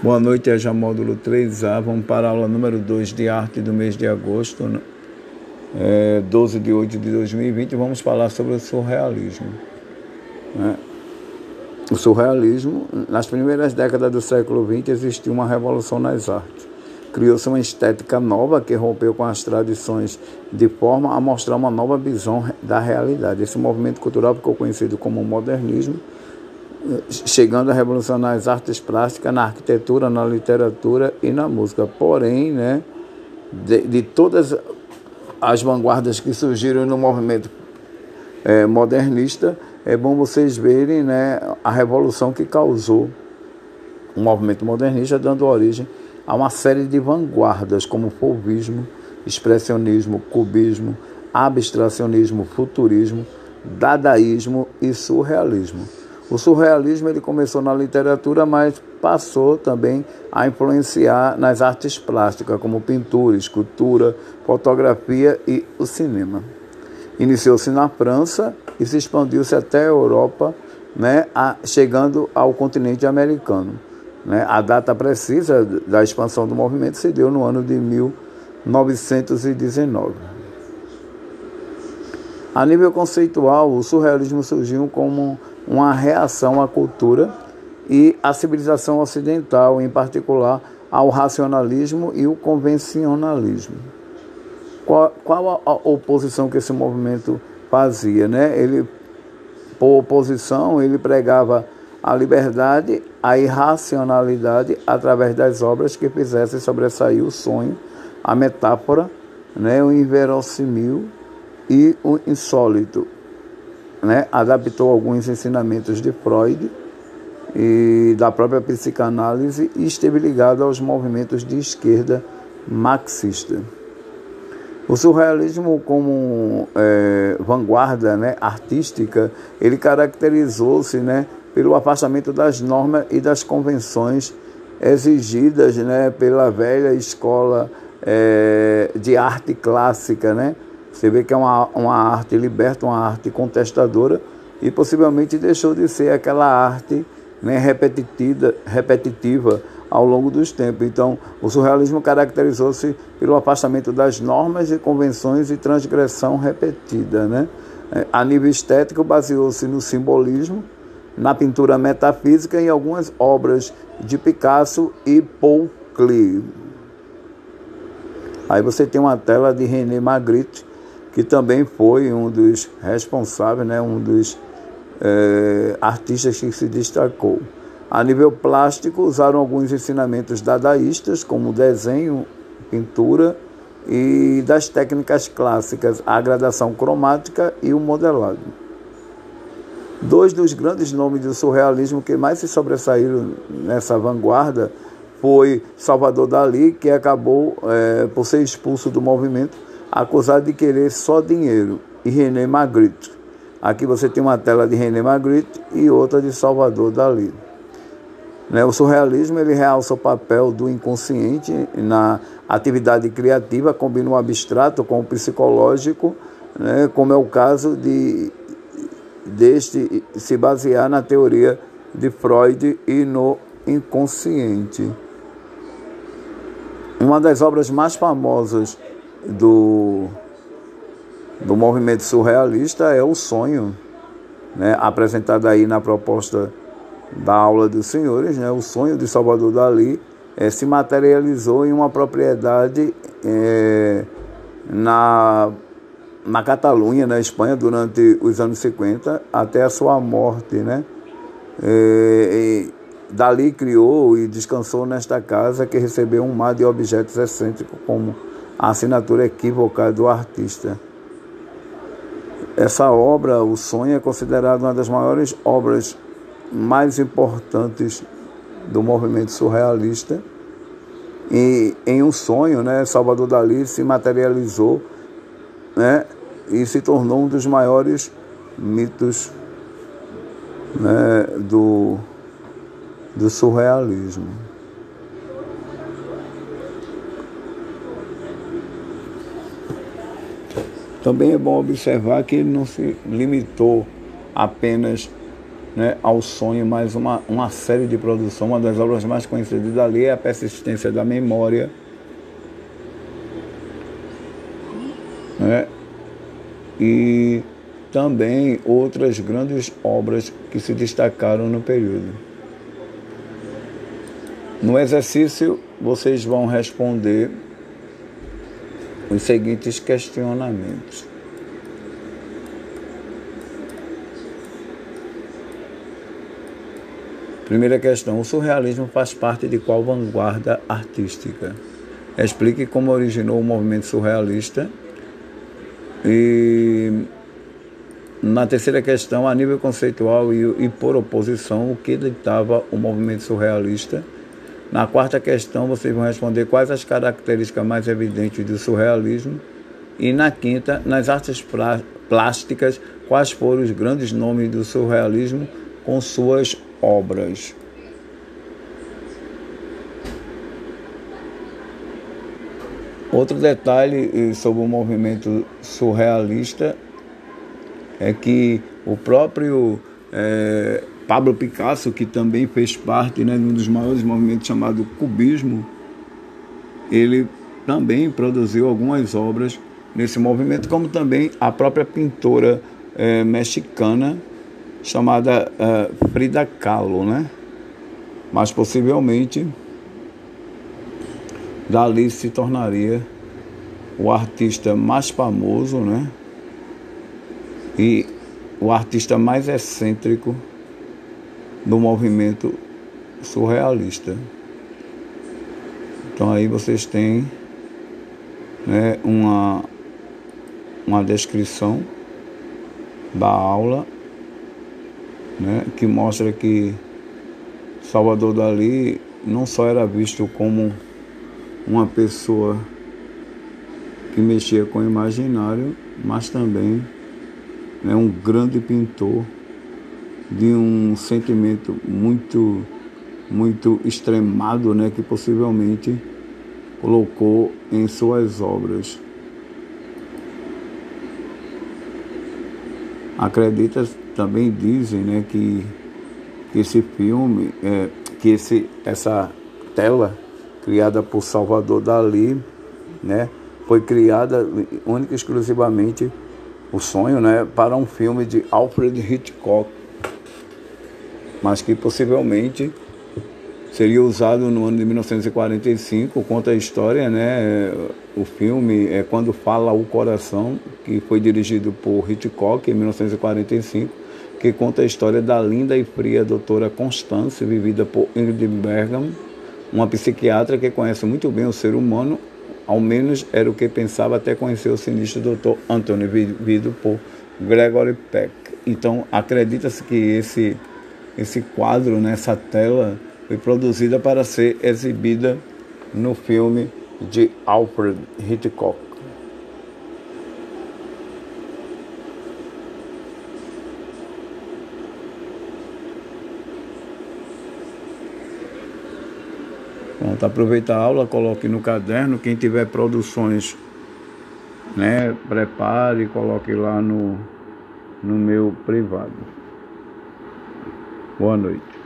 Boa noite, é já módulo 3A. Vamos para a aula número 2 de arte do mês de agosto, né? é, 12 de 8 de 2020. Vamos falar sobre o surrealismo. Né? O surrealismo, nas primeiras décadas do século XX, existiu uma revolução nas artes. Criou-se uma estética nova que rompeu com as tradições de forma a mostrar uma nova visão da realidade. Esse movimento cultural ficou conhecido como modernismo chegando a revolucionar as artes plásticas na arquitetura, na literatura e na música. Porém, né, de, de todas as vanguardas que surgiram no movimento é, modernista, é bom vocês verem né, a revolução que causou o movimento modernista, dando origem a uma série de vanguardas, como fauvismo, expressionismo, cubismo, abstracionismo, futurismo, dadaísmo e surrealismo. O surrealismo ele começou na literatura, mas passou também a influenciar nas artes plásticas, como pintura, escultura, fotografia e o cinema. Iniciou-se na França e se expandiu-se até a Europa, né, a, chegando ao continente americano. Né? A data precisa da expansão do movimento se deu no ano de 1919. A nível conceitual, o surrealismo surgiu como uma reação à cultura e à civilização ocidental, em particular ao racionalismo e o convencionalismo. Qual, qual a oposição que esse movimento fazia? Né? Ele, por oposição, ele pregava a liberdade, a irracionalidade através das obras que fizessem sobressair o sonho, a metáfora, né, o inverossímil e o insólito, né, adaptou alguns ensinamentos de Freud e da própria psicanálise e esteve ligado aos movimentos de esquerda marxista. O surrealismo como é, vanguarda né, artística, ele caracterizou-se né, pelo afastamento das normas e das convenções exigidas né, pela velha escola é, de arte clássica, né, você vê que é uma, uma arte liberta, uma arte contestadora e possivelmente deixou de ser aquela arte né, repetitiva, repetitiva ao longo dos tempos. Então, o surrealismo caracterizou-se pelo afastamento das normas e convenções e transgressão repetida. Né? É, a nível estético, baseou-se no simbolismo, na pintura metafísica e em algumas obras de Picasso e Paul Klee. Aí você tem uma tela de René Magritte, que também foi um dos responsáveis, né, um dos é, artistas que se destacou. A nível plástico, usaram alguns ensinamentos dadaístas, como desenho, pintura e das técnicas clássicas, a gradação cromática e o modelado. Dois dos grandes nomes do surrealismo que mais se sobressaíram nessa vanguarda foi Salvador Dali, que acabou é, por ser expulso do movimento acusado de querer só dinheiro, e René Magritte. Aqui você tem uma tela de René Magritte e outra de Salvador Dali. Né, o surrealismo ele realça o papel do inconsciente na atividade criativa, combina o abstrato com o psicológico, né, como é o caso de deste se basear na teoria de Freud e no inconsciente. Uma das obras mais famosas do, do movimento surrealista é o sonho, né, apresentado aí na proposta da aula dos senhores, né, o sonho de Salvador Dali é, se materializou em uma propriedade é, na, na Catalunha, na Espanha, durante os anos 50, até a sua morte. Né? É, Dali criou e descansou nesta casa que recebeu um mar de objetos excêntricos como a assinatura equívoca do artista. Essa obra, O Sonho, é considerada uma das maiores obras mais importantes do movimento surrealista. E em um sonho, né, Salvador Dalí se materializou né, e se tornou um dos maiores mitos né, do, do surrealismo. Também é bom observar que ele não se limitou apenas né, ao sonho, mas uma, uma série de produção. Uma das obras mais conhecidas dali é a persistência da memória. Né, e também outras grandes obras que se destacaram no período. No exercício, vocês vão responder os seguintes questionamentos. Primeira questão: o surrealismo faz parte de qual vanguarda artística? Explique como originou o movimento surrealista. E na terceira questão, a nível conceitual e, e por oposição, o que ditava o movimento surrealista? Na quarta questão, vocês vão responder quais as características mais evidentes do surrealismo. E na quinta, nas artes plásticas, quais foram os grandes nomes do surrealismo com suas obras. Outro detalhe eh, sobre o movimento surrealista é que o próprio é, Pablo Picasso, que também fez parte né, de um dos maiores movimentos chamado Cubismo, ele também produziu algumas obras nesse movimento, como também a própria pintora é, mexicana chamada é, Frida Kahlo, né? Mas possivelmente dali se tornaria o artista mais famoso, né? E o artista mais excêntrico do movimento surrealista. Então aí vocês têm né, uma, uma descrição da aula né, que mostra que Salvador Dali não só era visto como uma pessoa que mexia com o imaginário, mas também né, um grande pintor de um sentimento muito, muito extremado, né, que possivelmente colocou em suas obras. Acredita também dizem, né, que, que esse filme, é, que esse, essa tela criada por Salvador Dali, né, foi criada única e exclusivamente o sonho, né, para um filme de Alfred Hitchcock mas que possivelmente seria usado no ano de 1945, conta a história, né? O filme é Quando Fala o Coração, que foi dirigido por Hitchcock em 1945, que conta a história da linda e fria doutora Constance, vivida por Ingrid Bergman, uma psiquiatra que conhece muito bem o ser humano, ao menos era o que pensava até conhecer o sinistro doutor Anthony, vivido por Gregory Peck. Então, acredita-se que esse esse quadro nessa tela foi produzida para ser exibida no filme de Alfred Hitchcock. Pronto, aproveita a aula, coloque no caderno. Quem tiver produções, né, prepare e coloque lá no, no meu privado. Boa noite.